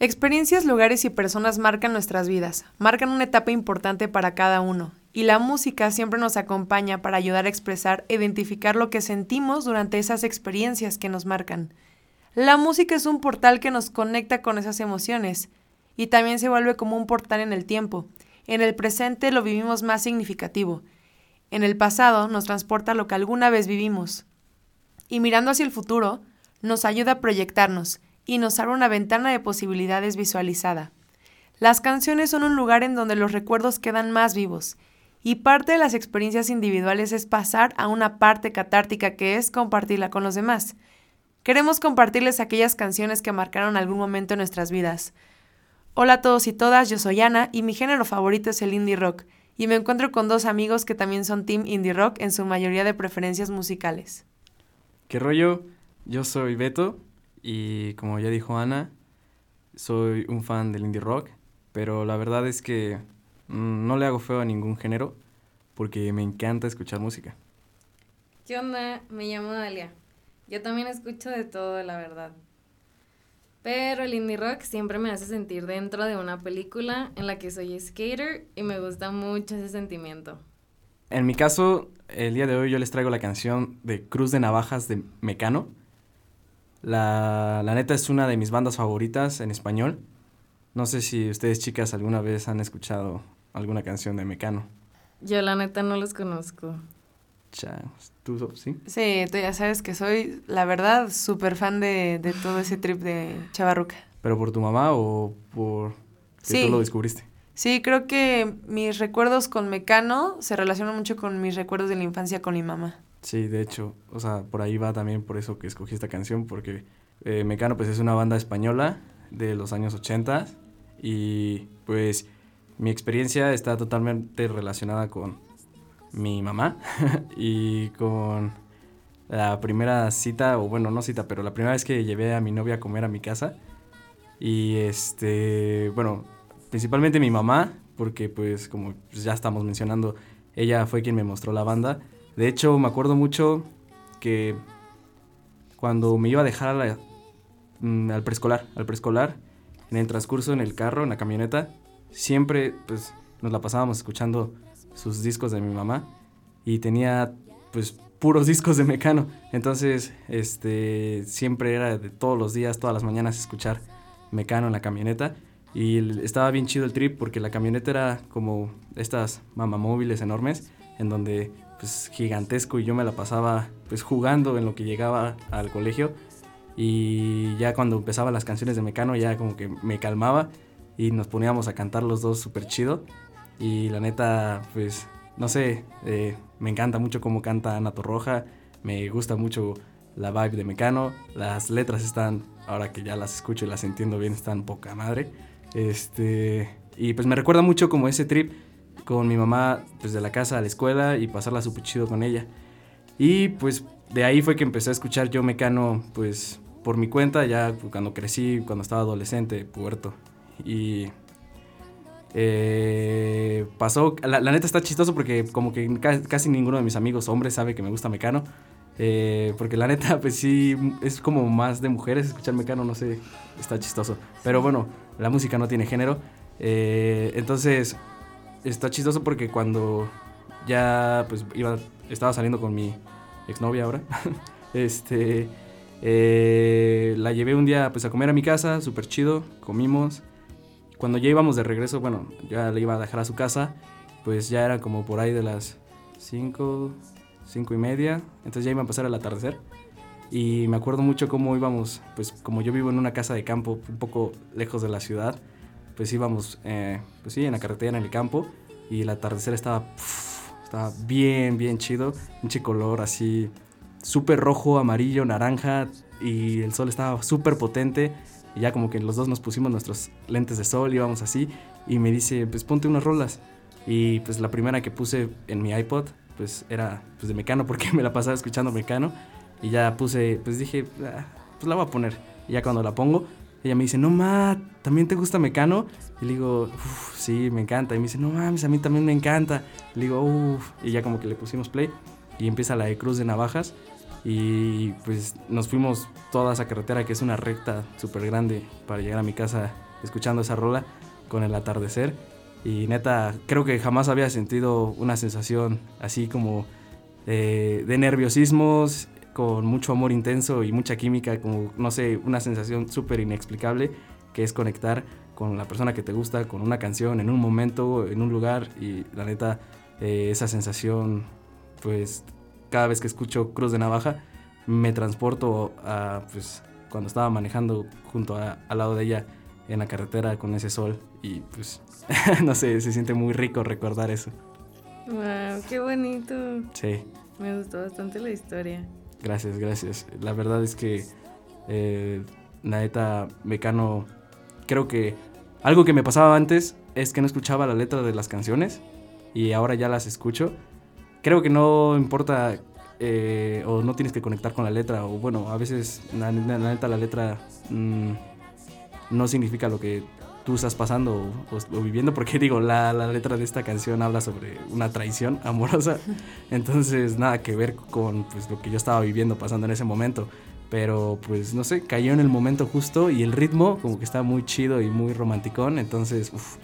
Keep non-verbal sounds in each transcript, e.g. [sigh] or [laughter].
Experiencias, lugares y personas marcan nuestras vidas, marcan una etapa importante para cada uno, y la música siempre nos acompaña para ayudar a expresar e identificar lo que sentimos durante esas experiencias que nos marcan. La música es un portal que nos conecta con esas emociones, y también se vuelve como un portal en el tiempo. En el presente lo vivimos más significativo. En el pasado nos transporta lo que alguna vez vivimos. Y mirando hacia el futuro, nos ayuda a proyectarnos y nos abre una ventana de posibilidades visualizada. Las canciones son un lugar en donde los recuerdos quedan más vivos, y parte de las experiencias individuales es pasar a una parte catártica que es compartirla con los demás. Queremos compartirles aquellas canciones que marcaron algún momento en nuestras vidas. Hola a todos y todas, yo soy Ana y mi género favorito es el indie rock, y me encuentro con dos amigos que también son team indie rock en su mayoría de preferencias musicales. ¿Qué rollo? Yo soy Beto y como ya dijo Ana, soy un fan del indie rock, pero la verdad es que mm, no le hago feo a ningún género porque me encanta escuchar música. ¿Qué onda? Me llamo Dalia. Yo también escucho de todo, la verdad. Pero el indie rock siempre me hace sentir dentro de una película en la que soy skater y me gusta mucho ese sentimiento. En mi caso, el día de hoy yo les traigo la canción de Cruz de Navajas de Mecano la, la neta es una de mis bandas favoritas en español. No sé si ustedes chicas alguna vez han escuchado alguna canción de Mecano. Yo la neta no los conozco. ¿Tú sí? Sí, tú ya sabes que soy, la verdad, súper fan de, de, todo ese trip de Chavarruca. ¿Pero por tu mamá o por que tú lo descubriste? Sí, creo que mis recuerdos con Mecano se relacionan mucho con mis recuerdos de la infancia con mi mamá. Sí, de hecho, o sea, por ahí va también por eso que escogí esta canción, porque eh, Mecano pues es una banda española de los años 80 y pues mi experiencia está totalmente relacionada con mi mamá [laughs] y con la primera cita, o bueno, no cita, pero la primera vez que llevé a mi novia a comer a mi casa. Y este, bueno, principalmente mi mamá, porque pues como ya estamos mencionando, ella fue quien me mostró la banda de hecho, me acuerdo mucho que cuando me iba a dejar mm, al preescolar, al preescolar, en el transcurso en el carro, en la camioneta, siempre pues nos la pasábamos escuchando sus discos de mi mamá y tenía pues puros discos de Mecano. Entonces, este siempre era de todos los días, todas las mañanas escuchar Mecano en la camioneta y estaba bien chido el trip porque la camioneta era como estas mamamóviles enormes en donde pues gigantesco y yo me la pasaba pues jugando en lo que llegaba al colegio y ya cuando empezaba las canciones de Mecano ya como que me calmaba y nos poníamos a cantar los dos súper chido y la neta pues no sé, eh, me encanta mucho cómo canta Ana Torroja, me gusta mucho la vibe de Mecano, las letras están, ahora que ya las escucho y las entiendo bien, están poca madre. Este, y pues me recuerda mucho como ese trip con mi mamá pues de la casa a la escuela y pasarla súper chido con ella. Y pues de ahí fue que empecé a escuchar yo Mecano pues por mi cuenta ya cuando crecí, cuando estaba adolescente, puerto. Y eh, pasó, la, neta está chistoso porque como que casi ninguno de mis amigos hombres sabe que me gusta Mecano. Eh, porque la neta, pues sí, es como más de mujeres escuchar Mecano, no sé, está chistoso. Pero bueno, la música no tiene género. Eh, entonces, está chistoso porque cuando ya pues iba, estaba saliendo con mi exnovia ahora, [laughs] este, eh, la llevé un día pues a comer a mi casa, súper chido, comimos. Cuando ya íbamos de regreso, bueno, ya le iba a dejar a su casa, pues ya era como por ahí de las 5, 5 y media, entonces ya iba a pasar el atardecer. Y me acuerdo mucho cómo íbamos, pues como yo vivo en una casa de campo un poco lejos de la ciudad, pues íbamos, eh, pues sí, en la carretera, en el campo, y el atardecer estaba, estaba bien, bien chido, un color así, súper rojo, amarillo, naranja, y el sol estaba súper potente, y ya como que los dos nos pusimos nuestros lentes de sol, íbamos así, y me dice, pues ponte unas rolas, y pues la primera que puse en mi iPod, pues era pues de Mecano, [laughs] porque me la pasaba escuchando Mecano, y ya puse, pues dije, ah, pues la voy a poner, y ya cuando la pongo, ella me dice, no, ma, ¿también te gusta Mecano? Y le digo, sí, me encanta. Y me dice, no mames, a mí también me encanta. Le digo, uff. Y ya como que le pusimos play. Y empieza la de Cruz de Navajas. Y pues nos fuimos toda esa carretera que es una recta súper grande para llegar a mi casa escuchando esa rola con el atardecer. Y neta, creo que jamás había sentido una sensación así como eh, de nerviosismos, con mucho amor intenso y mucha química, como, no sé, una sensación súper inexplicable, que es conectar con la persona que te gusta, con una canción, en un momento, en un lugar. Y la neta, eh, esa sensación, pues, cada vez que escucho Cruz de Navaja, me transporto a, pues, cuando estaba manejando junto a, al lado de ella en la carretera con ese sol y pues [laughs] no sé, se siente muy rico recordar eso. Wow, qué bonito. Sí. Me gustó bastante la historia. Gracias, gracias. La verdad es que eh, neta Mecano creo que algo que me pasaba antes es que no escuchaba la letra de las canciones y ahora ya las escucho. Creo que no importa eh, o no tienes que conectar con la letra o bueno, a veces la, la letra mm, no significa lo que tú estás pasando o, viviendo, porque digo, la, la, letra de esta canción habla sobre una traición amorosa, [laughs] entonces nada que ver con pues, lo que yo estaba viviendo, pasando en ese momento, pero pues no sé, cayó en el momento justo y el ritmo como que está muy chido y muy romanticón, entonces, uff,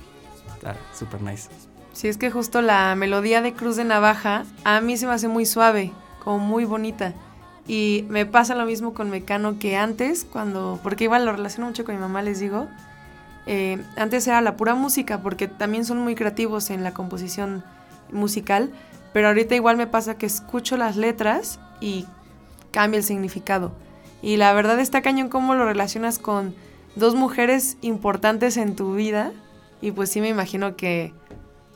está súper nice. Sí, es que justo la melodía de Cruz de Navaja a mí se me hace muy suave, como muy bonita. Y me pasa lo mismo con Mecano que antes, cuando, porque igual lo relaciono mucho con mi mamá, les digo, eh, antes era la pura música, porque también son muy creativos en la composición musical, pero ahorita igual me pasa que escucho las letras y cambia el significado. Y la verdad está cañón cómo lo relacionas con dos mujeres importantes en tu vida, y pues sí me imagino que,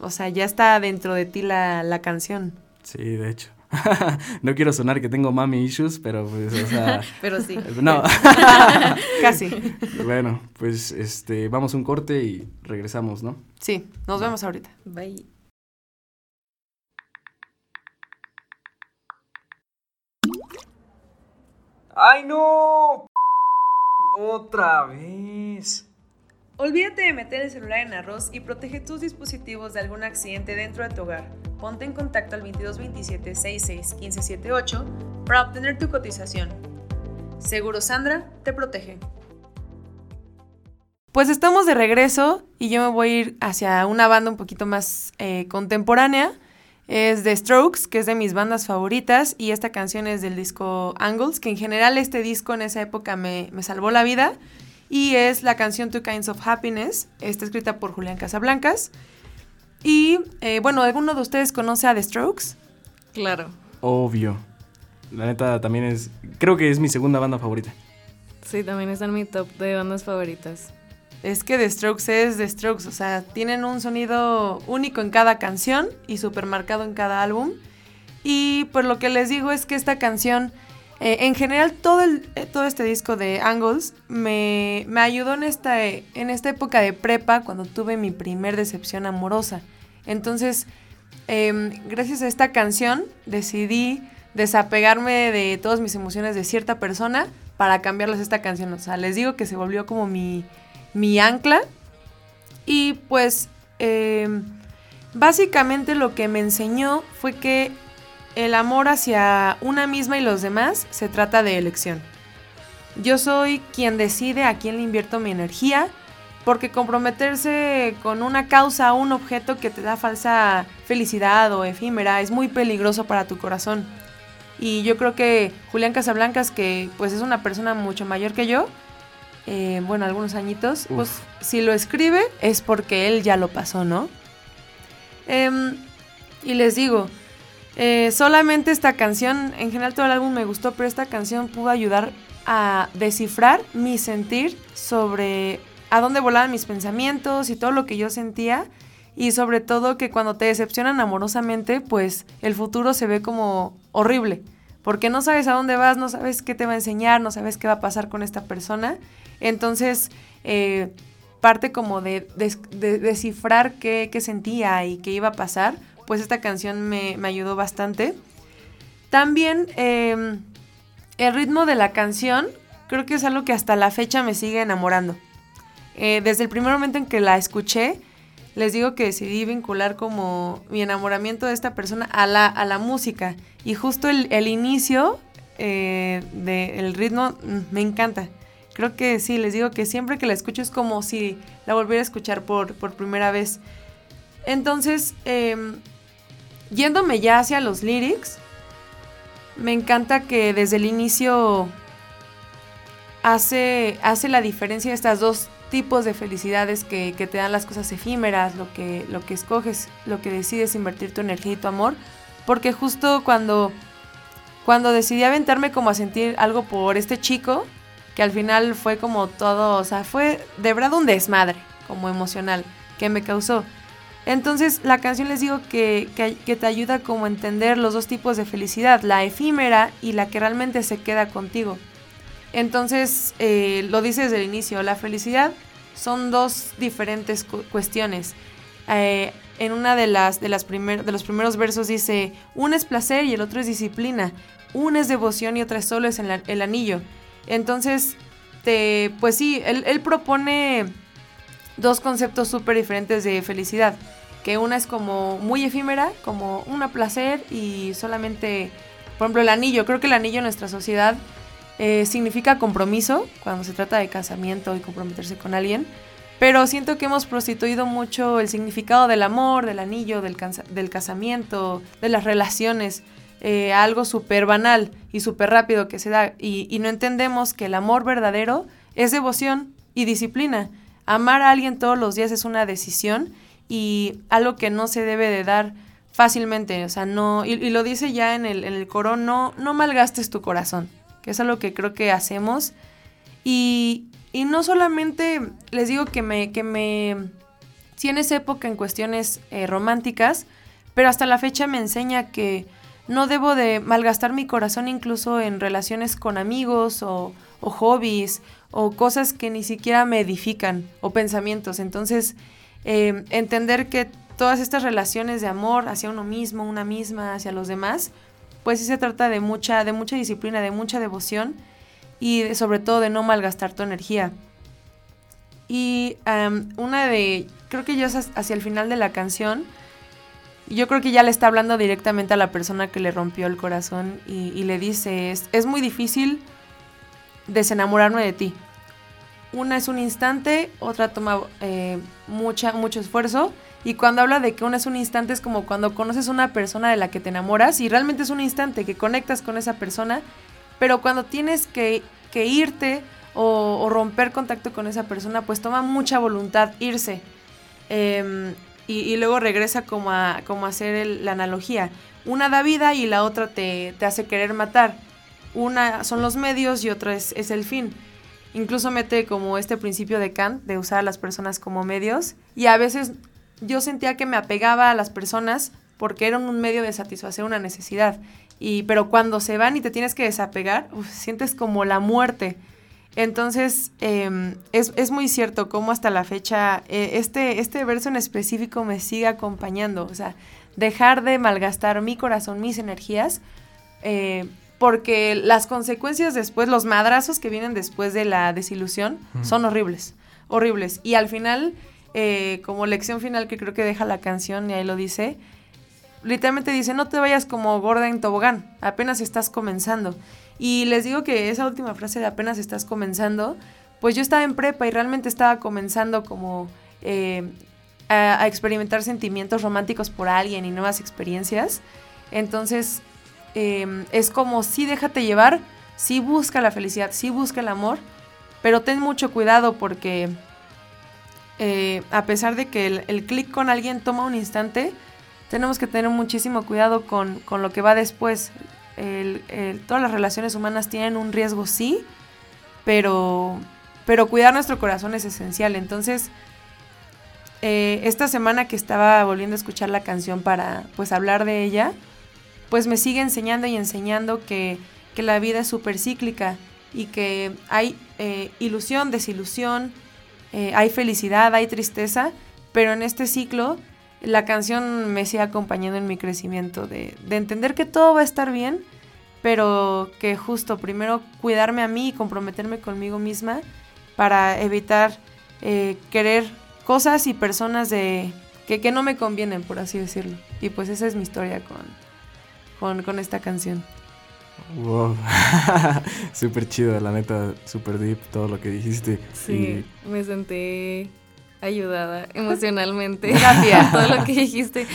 o sea, ya está dentro de ti la, la canción. Sí, de hecho. [laughs] no quiero sonar que tengo mami issues, pero pues, o sea. [laughs] pero sí. [laughs] No. Casi. Bueno, pues este, vamos a un corte y regresamos, ¿no? Sí, nos vemos ahorita. Bye. ¡Ay, no! Otra vez. Olvídate de meter el celular en arroz y protege tus dispositivos de algún accidente dentro de tu hogar. Ponte en contacto al 2227 66 1578 para obtener tu cotización. Seguro Sandra te protege. Pues estamos de regreso y yo me voy a ir hacia una banda un poquito más eh, contemporánea. Es The Strokes, que es de mis bandas favoritas, y esta canción es del disco Angles, que en general este disco en esa época me salvó la vida y es la canción Two Kinds of Happiness. Está escrita por Julián Casablancas. Y eh, bueno, ¿alguno de ustedes conoce a The Strokes? Claro. Obvio. La neta también es. Creo que es mi segunda banda favorita. Sí, también está en mi top de bandas favoritas. Es que The Strokes es The Strokes, o sea, tienen un sonido único en cada canción y súper marcado en cada álbum. Y pues lo que les digo es que esta canción eh, en general, todo, eh, todo este disco de Angles me, ayudó en esta, en esta época de prepa cuando tuve mi primer decepción amorosa. Entonces, em, gracias a esta canción decidí desapegarme de todas mis emociones de cierta persona para cambiarles esta canción. O sea, les digo que se volvió como mi, mi ancla. Y pues, em, básicamente lo que me enseñó fue que el amor hacia una misma y los demás se trata de elección. Yo soy quien decide a quién le invierto mi energía, porque comprometerse con una causa o un objeto que te da falsa felicidad o efímera es muy peligroso para tu corazón. Y yo creo que Julián Casablancas, que pues es una persona mucho mayor que yo, eh, bueno, algunos añitos, pues si lo escribe es porque él ya lo pasó, ¿no? Em, y les digo, eh, solamente esta canción, en general todo el álbum me gustó, pero esta canción pudo ayudar a descifrar mi sentir sobre a dónde volaban mis pensamientos y todo lo que yo sentía. Y sobre todo que cuando te decepcionan amorosamente, pues el futuro se ve como horrible. Porque no sabes a dónde vas, no sabes qué te va a enseñar, no sabes qué va a pasar con esta persona. Entonces, eh, parte como de, descifrar qué, qué, sentía y qué iba a pasar, pues esta canción me, ayudó bastante. También em, el ritmo de la canción creo que es algo que hasta la fecha me sigue enamorando. Eh, desde el primer momento en que la escuché, les digo que decidí vincular como mi enamoramiento de esta persona a la, a la música. Y justo el, inicio eh, del ritmo mm, me encanta. Creo que sí, les digo que siempre que la escucho es como si la volviera a escuchar por, por primera vez. Entonces, em, yéndome ya hacia los lyrics, me encanta que desde el inicio hace, hace la diferencia de estas dos tipos de felicidades que, que, te dan las cosas efímeras, lo que, lo que escoges, lo que decides invertir tu energía y tu amor. Porque justo cuando, cuando decidí aventarme como a sentir algo por este chico, que al final fue como todo, o sea, fue de verdad un desmadre como emocional que me causó. Entonces la canción les digo que, que, te ayuda como a entender los dos tipos de felicidad, la efímera y la que realmente se queda contigo. Entonces eh, lo dice desde el inicio, la felicidad son dos diferentes cuestiones. Eh, en una de las, de, las de los primeros versos dice, uno es placer y el otro es disciplina, una es devoción y otra solo es el, el anillo. Entonces, te, pues sí, él, él propone dos conceptos súper diferentes de felicidad que una es como muy efímera, como una placer y solamente, por ejemplo, el anillo. Creo que el anillo en nuestra sociedad eh, significa compromiso cuando se trata de casamiento y comprometerse con alguien. Pero siento que hemos prostituido mucho el significado del amor, del anillo, del, del casamiento, de las relaciones, eh, algo súper banal y súper rápido que se da. Y, y no entendemos que el amor verdadero es devoción y disciplina. Amar a alguien todos los días es una decisión y algo que no se debe de dar fácilmente, o sea, no, y, lo dice ya en el, en el coro, no, no malgastes tu corazón, que es algo que creo que hacemos. Y, y no solamente les digo que me, que me, sí en esa época en cuestiones eh, románticas, pero hasta la fecha me enseña que no debo de malgastar mi corazón incluso en relaciones con amigos o, o hobbies o cosas que ni siquiera me edifican o pensamientos. Entonces, eh, entender que todas estas relaciones de amor hacia uno mismo, una misma, hacia los demás, pues sí se trata de mucha, de mucha disciplina, de mucha devoción y sobre todo de no malgastar tu energía. Y una de, creo que ya hacia el final de la canción, yo creo que ya le está hablando directamente a la persona que le rompió el corazón y, le dice, es, es muy difícil desenamorarme de ti una es un instante, otra toma eh, mucha, mucho esfuerzo. Y cuando habla de que una es un instante es como cuando conoces a una persona de la que te enamoras y realmente es un instante que conectas con esa persona, pero cuando tienes que, irte o, romper contacto con esa persona, pues toma mucha voluntad irse. Em, y, luego regresa como a, como hacer la analogía. Una da vida y la otra te, hace querer matar. Una son los medios y otra es, es el fin. Incluso mete como este principio de Kant de usar a las personas como medios y a veces yo sentía que me apegaba a las personas porque eran un medio de satisfacer una necesidad. Y, pero cuando se van y te tienes que desapegar, sientes como la muerte. Entonces, em, es, muy cierto cómo hasta la fecha eh, este, este verso en específico me sigue acompañando. O sea, dejar de malgastar mi corazón, mis energías, eh, porque las consecuencias después, los madrazos que vienen después de la desilusión, son horribles, horribles. Y al final, eh, como lección final que creo que deja la canción, y ahí lo dice, literalmente dice, no te vayas como gorda en tobogán, apenas estás comenzando. Y les digo que esa última frase de apenas estás comenzando, pues yo estaba en prepa y realmente estaba comenzando como eh, a, a experimentar sentimientos románticos por alguien y nuevas experiencias. Entonces, Em, es como sí déjate llevar, sí busca la felicidad, sí busca el amor, pero ten mucho cuidado porque eh, a pesar de que el, clic con alguien toma un instante, tenemos que tener muchísimo cuidado con, lo que va después. todas las relaciones humanas tienen un riesgo, sí, pero, pero cuidar nuestro corazón es esencial. Entonces, eh, esta semana que estaba volviendo a escuchar la canción para pues hablar de ella, pues me sigue enseñando y enseñando que, la vida es súper cíclica y que hay eh, ilusión, desilusión, eh, hay felicidad, hay tristeza, pero en este ciclo la canción me sigue acompañando en mi crecimiento, de, entender que todo va a estar bien, pero que justo primero cuidarme a mí y comprometerme conmigo misma para evitar eh, querer cosas y personas de que, que no me convienen, por así decirlo. Y pues esa es mi historia con, con, esta canción. Wow, [laughs] súper chido, la neta, súper deep todo lo que dijiste. Sí, me sentí ayudada [laughs] emocionalmente. Gracias. todo lo que dijiste.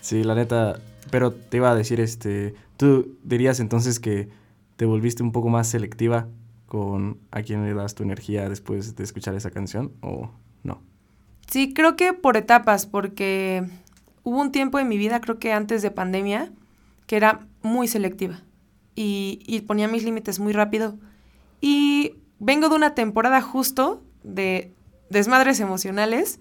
Sí, la neta, pero te iba a decir, este, tú dirías entonces que te volviste un poco más selectiva con a quién le das tu energía después de escuchar esa canción o no? Sí, creo que por etapas, porque hubo un tiempo en mi vida, creo que antes de pandemia, que era muy selectiva y, ponía mis límites muy rápido. Y vengo de una temporada justo de desmadres emocionales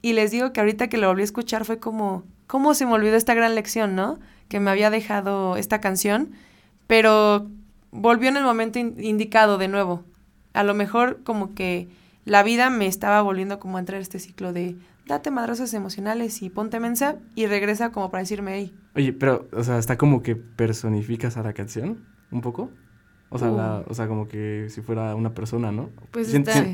y les digo que ahorita que lo volví a escuchar fue como, ¿cómo se me olvidó esta gran lección, no? Que me había dejado esta canción, pero volvió en el momento indicado de nuevo. A lo mejor como que la vida me estaba volviendo como a entrar este ciclo de date madrazos emocionales y ponte mensa y regresa como para decirme, hey. Oye, pero, o sea, está como que personificas a la canción, un poco. O sea, la, uh. o sea, como que si fuera una persona, ¿no? Pues está...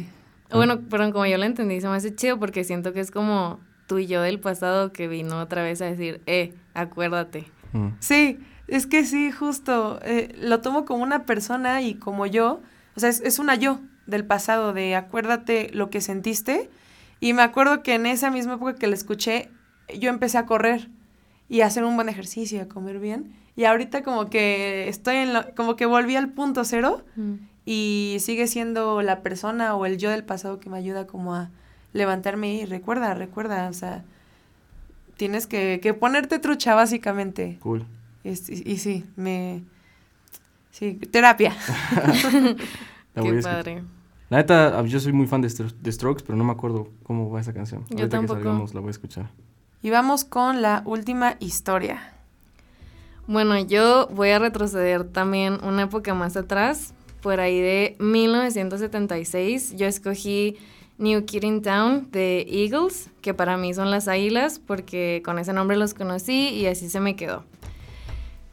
Bueno, pero como yo lo entendí, se me hace chido porque siento que es como tú y yo del pasado que vino otra vez a decir, eh, acuérdate. Mm. Sí, es que sí, justo. Eh, lo tomo como una persona y como yo. O sea, es, es una yo del pasado, de acuérdate lo que sentiste y me acuerdo que en esa misma época que la escuché, yo empecé a correr y a hacer un buen ejercicio, a comer bien. Y ahorita como que estoy en lo, como que volví al punto cero mm. y sigue siendo la persona o el yo del pasado que me ayuda como a levantarme y recuerda, recuerda, o sea, tienes que, que ponerte trucha básicamente. Cool. Y, y, sí, me... Sí, terapia. [laughs] Qué padre. La neta, yo soy muy fan de, Strokes, pero no me acuerdo cómo va esa canción. Yo Ahorita tampoco. que salgamos la voy a escuchar. Y vamos con la última historia. Bueno, yo voy a retroceder también una época más atrás, por ahí de 1976. Yo escogí New Kid in Town de Eagles, que para mí son las águilas, porque con ese nombre los conocí y así se me quedó.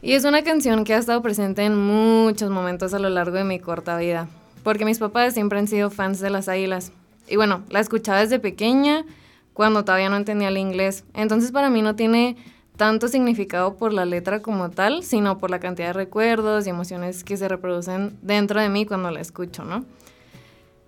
Y es una canción que ha estado presente en muchos momentos a lo largo de mi corta vida porque mis papás siempre han sido fans de las águilas. Y bueno, la escuchaba desde pequeña, cuando todavía no entendía el inglés. Entonces para mí no tiene tanto significado por la letra como tal, sino por la cantidad de recuerdos y emociones que se reproducen dentro de mí cuando la escucho, ¿no?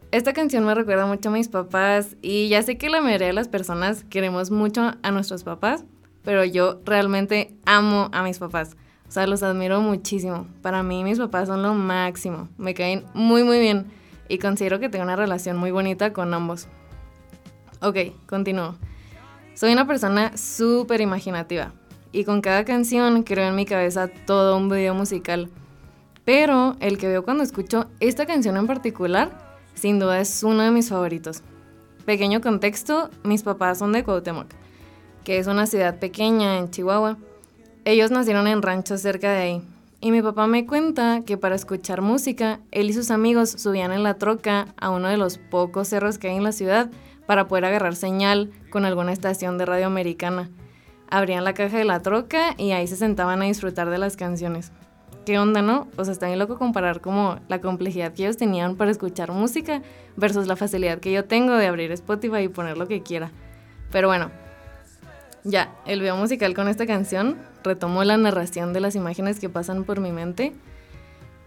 Esta canción me recuerda mucho a mis papás y ya sé que la mayoría de las personas queremos mucho a nuestros papás, pero yo realmente amo a mis papás. O sea, los admiro muchísimo. Para mí mis papás son lo máximo. Me caen muy muy bien y considero que tengo una relación muy bonita con ambos. Ok, continúo. Soy una persona súper imaginativa y con cada canción creo en mi cabeza todo un video musical. Pero el que veo cuando escucho esta canción en particular, sin duda es uno de mis favoritos. Pequeño contexto, mis papás son de Cuauhtémoc, que es una ciudad pequeña en Chihuahua ellos nacieron en ranchos cerca de ahí. Y mi papá me cuenta que para escuchar música, él y sus amigos subían en la troca a uno de los pocos cerros que hay en la ciudad para poder agarrar señal con alguna estación de radio americana. Abrían la caja de la troca y ahí se sentaban a disfrutar de las canciones. ¿Qué onda, no? O sea, está bien loco comparar como la complejidad que ellos tenían para escuchar música versus la facilidad que yo tengo de abrir Spotify y poner lo que quiera. Pero bueno, ya, el video musical con esta canción retomó la narración de las imágenes que pasan por mi mente.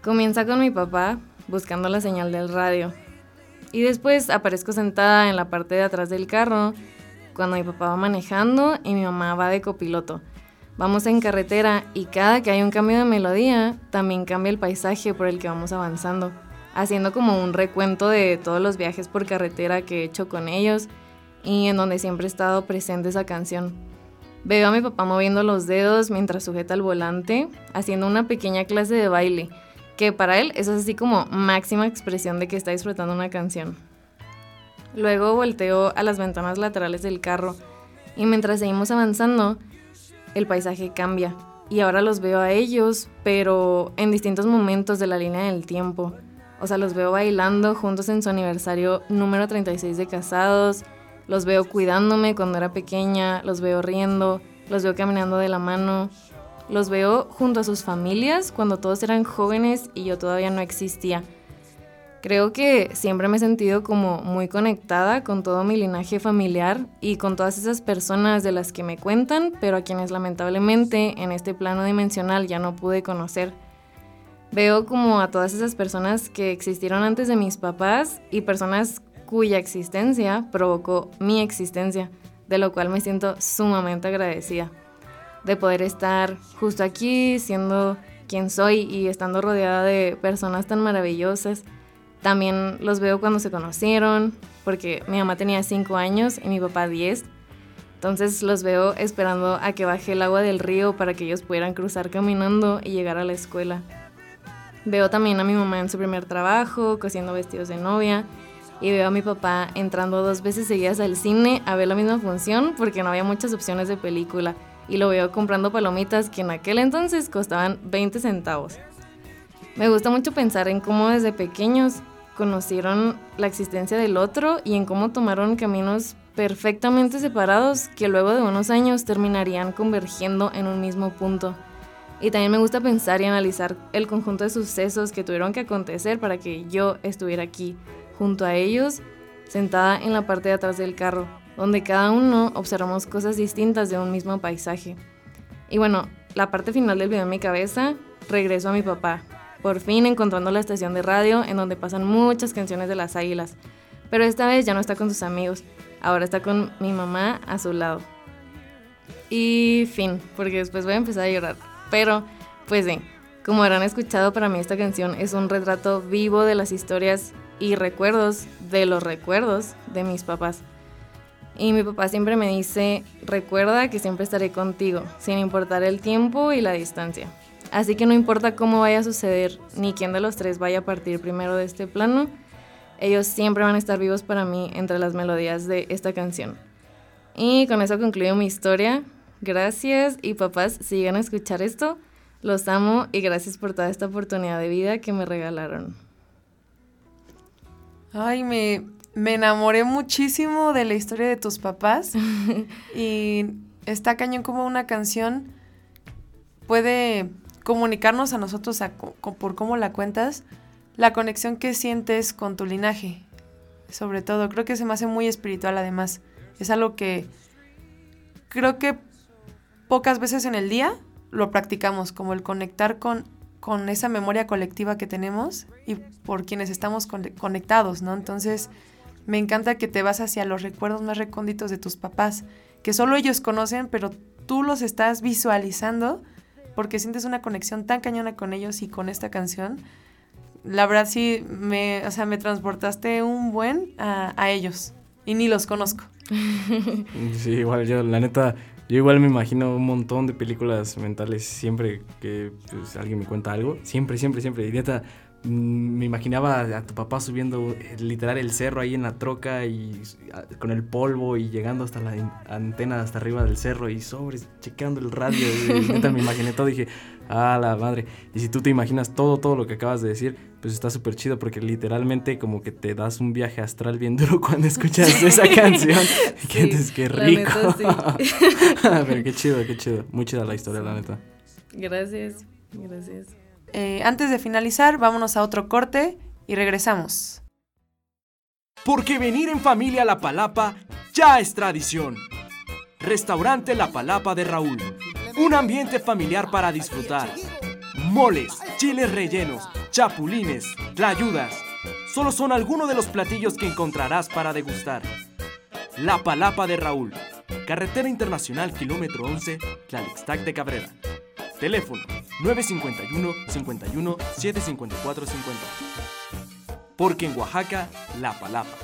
Comienza con mi papá buscando la señal del radio. Y después aparezco sentada en la parte de atrás del carro cuando mi papá va manejando y mi mamá va de copiloto. Vamos en carretera y cada que hay un cambio de melodía, también cambia el paisaje por el que vamos avanzando, haciendo como un recuento de todos los viajes por carretera que he hecho con ellos y en donde siempre he estado presente esa canción. Veo a mi papá moviendo los dedos mientras sujeta el volante, haciendo una pequeña clase de baile, que para él eso es así como máxima expresión de que está disfrutando una canción. Luego volteo a las ventanas laterales del carro y mientras seguimos avanzando, el paisaje cambia y ahora los veo a ellos, pero en distintos momentos de la línea del tiempo. O sea, los veo bailando juntos en su aniversario número 36 de casados, los veo cuidándome cuando era pequeña, los veo riendo, los veo caminando de la mano, los veo junto a sus familias cuando todos eran jóvenes y yo todavía no existía. Creo que siempre me he sentido como muy conectada con todo mi linaje familiar y con todas esas personas de las que me cuentan, pero a quienes lamentablemente en este plano dimensional ya no pude conocer. Veo como a todas esas personas que existieron antes de mis papás y personas cuya existencia provocó mi existencia, de lo cual me siento sumamente agradecida de poder estar justo aquí, siendo quien soy y estando rodeada de personas tan maravillosas. También los veo cuando se conocieron, porque mi mamá tenía 5 años y mi papá 10. Entonces los veo esperando a que baje el agua del río para que ellos pudieran cruzar caminando y llegar a la escuela. Veo también a mi mamá en su primer trabajo, cosiendo vestidos de novia. Y veo a mi papá entrando dos veces seguidas al cine a ver la misma función porque no había muchas opciones de película y lo veo comprando palomitas que en aquel entonces costaban 20 centavos. Me gusta mucho pensar en cómo desde pequeños conocieron la existencia del otro y en cómo tomaron caminos perfectamente separados que luego de unos años terminarían convergiendo en un mismo punto. Y también me gusta pensar y analizar el conjunto de sucesos que tuvieron que acontecer para que yo estuviera aquí, junto a ellos, sentada en la parte de atrás del carro, donde cada uno observamos cosas distintas de un mismo paisaje. Y bueno, la parte final del video en mi cabeza, regreso a mi papá, por fin encontrando la estación de radio en donde pasan muchas canciones de las águilas, pero esta vez ya no está con sus amigos, ahora está con mi mamá a su lado. Y fin, porque después voy a empezar a llorar. Pero, pues sí, como habrán escuchado, para mí esta canción es un retrato vivo de las historias y recuerdos de los recuerdos de mis papás. Y mi papá siempre me dice, recuerda que siempre estaré contigo, sin importar el tiempo y la distancia. Así que no importa cómo vaya a suceder, ni quién de los tres vaya a partir primero de este plano, ellos siempre van a estar vivos para mí entre las melodías de esta canción. Y con eso concluyo mi historia. Gracias y papás, si llegan a escuchar esto, los amo y gracias por toda esta oportunidad de vida que me regalaron. Ay, me, me enamoré muchísimo de la historia de tus papás [laughs] y está cañón como una canción puede comunicarnos a nosotros por cómo la cuentas, la conexión que sientes con tu linaje. Sobre todo, creo que se me hace muy espiritual además. Es algo que creo que pocas veces en el día lo practicamos, como el conectar con, con esa memoria colectiva que tenemos y por quienes estamos conectados, ¿no? Entonces, me encanta que te vas hacia los recuerdos más recónditos de tus papás, que solo ellos conocen, pero tú los estás visualizando porque sientes una conexión tan cañona con ellos y con esta canción. La verdad sí, me, o sea, me transportaste un buen a, ellos y ni los conozco. [laughs] Sí, igual yo, la neta, yo igual me imagino un montón de películas mentales siempre que pues, alguien me cuenta algo. Siempre, siempre, siempre. Me imaginaba a tu papá subiendo eh, literal el cerro ahí en la troca y con el polvo y llegando hasta la antena hasta arriba del cerro y sobres chequeando el radio y [laughs] neta me imaginé todo dije ah la madre y si tú te imaginas todo todo lo que acabas de decir pues está súper chido porque literalmente como que te das un viaje astral bien [laughs] duro cuando escuchas esa canción. [laughs] Que dices qué rico pero qué chido qué chido. Muy chida la historia la neta. Gracias gracias eh, antes de finalizar, vámonos a otro corte y regresamos. Porque venir en familia a La Palapa ya es tradición. Restaurante La Palapa de Raúl. Un ambiente familiar para disfrutar. Moles, chiles rellenos, chapulines, tlayudas. Solo son algunos de los platillos que encontrarás para degustar. La Palapa de Raúl. Carretera Internacional Kilómetro 11, Tlalixtac de Cabrera. Teléfono 951 51 754 50. Porque en Oaxaca, la palapa.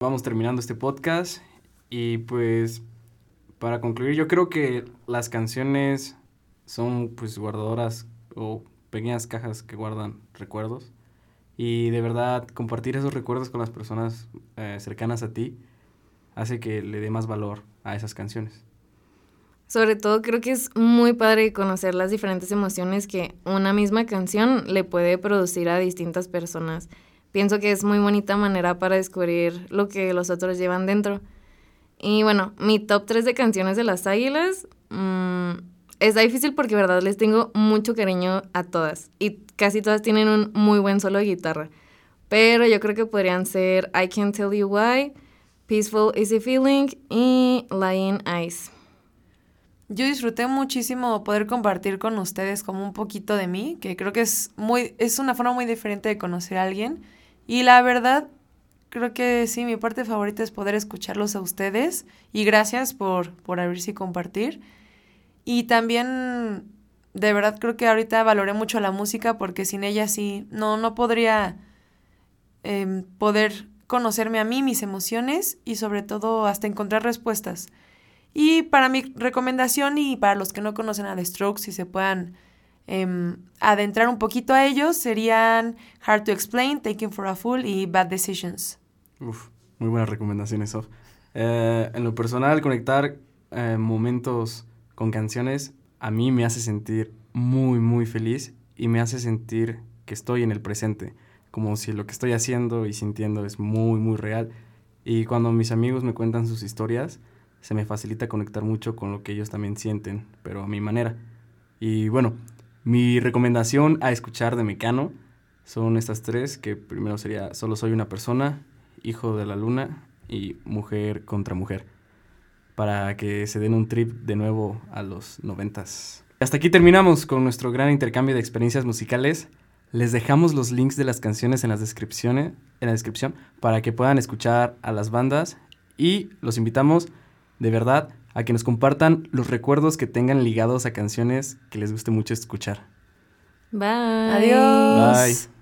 Vamos terminando este podcast y pues para concluir yo creo que las canciones son pues guardadoras o pequeñas cajas que guardan recuerdos y de verdad compartir esos recuerdos con las personas eh, cercanas a ti hace que le dé más valor a esas canciones. Sobre todo creo que es muy padre conocer las diferentes emociones que una misma canción le puede producir a distintas personas. Pienso que es muy bonita manera para descubrir lo que los otros llevan dentro. Y bueno, mi top 3 de canciones de las águilas mmm, está difícil porque, verdad, les tengo mucho cariño a todas. Y casi todas tienen un muy buen solo de guitarra. Pero yo creo que podrían ser I Can't Tell You Why, Peaceful Easy Feeling y Lying Eyes. Yo disfruté muchísimo poder compartir con ustedes como un poquito de mí, que creo que es muy es una forma muy diferente de conocer a alguien y la verdad creo que sí, mi parte favorita es poder escucharlos a ustedes y gracias por por abrirse y compartir. Y también de verdad creo que ahorita valoré mucho la música porque sin ella sí no no podría eh, poder conocerme a mí, mis emociones y sobre todo hasta encontrar respuestas. Y para mi recomendación y para los que no conocen a The Strokes y se puedan eh, adentrar un poquito a ellos, serían Hard to Explain, Taking for a Fool y Bad Decisions. Uf, muy buenas recomendaciones, Sof. Eh, en lo personal, conectar eh, momentos con canciones a mí me hace sentir muy, muy feliz y me hace sentir que estoy en el presente, como si lo que estoy haciendo y sintiendo es muy, muy real. Y cuando mis amigos me cuentan sus historias, se me facilita conectar mucho con lo que ellos también sienten, pero a mi manera. Y bueno, mi recomendación a escuchar de Mecano son estas tres, que primero sería Solo soy una persona, Hijo de la Luna y Mujer contra Mujer, para que se den un trip de nuevo a los noventas. Hasta aquí terminamos con nuestro gran intercambio de experiencias musicales. Les dejamos los links de las canciones en las descripciones, en la descripción para que puedan escuchar a las bandas y los invitamos de verdad a que nos compartan los recuerdos que tengan ligados a canciones que les guste mucho escuchar. Bye. Adiós. Bye.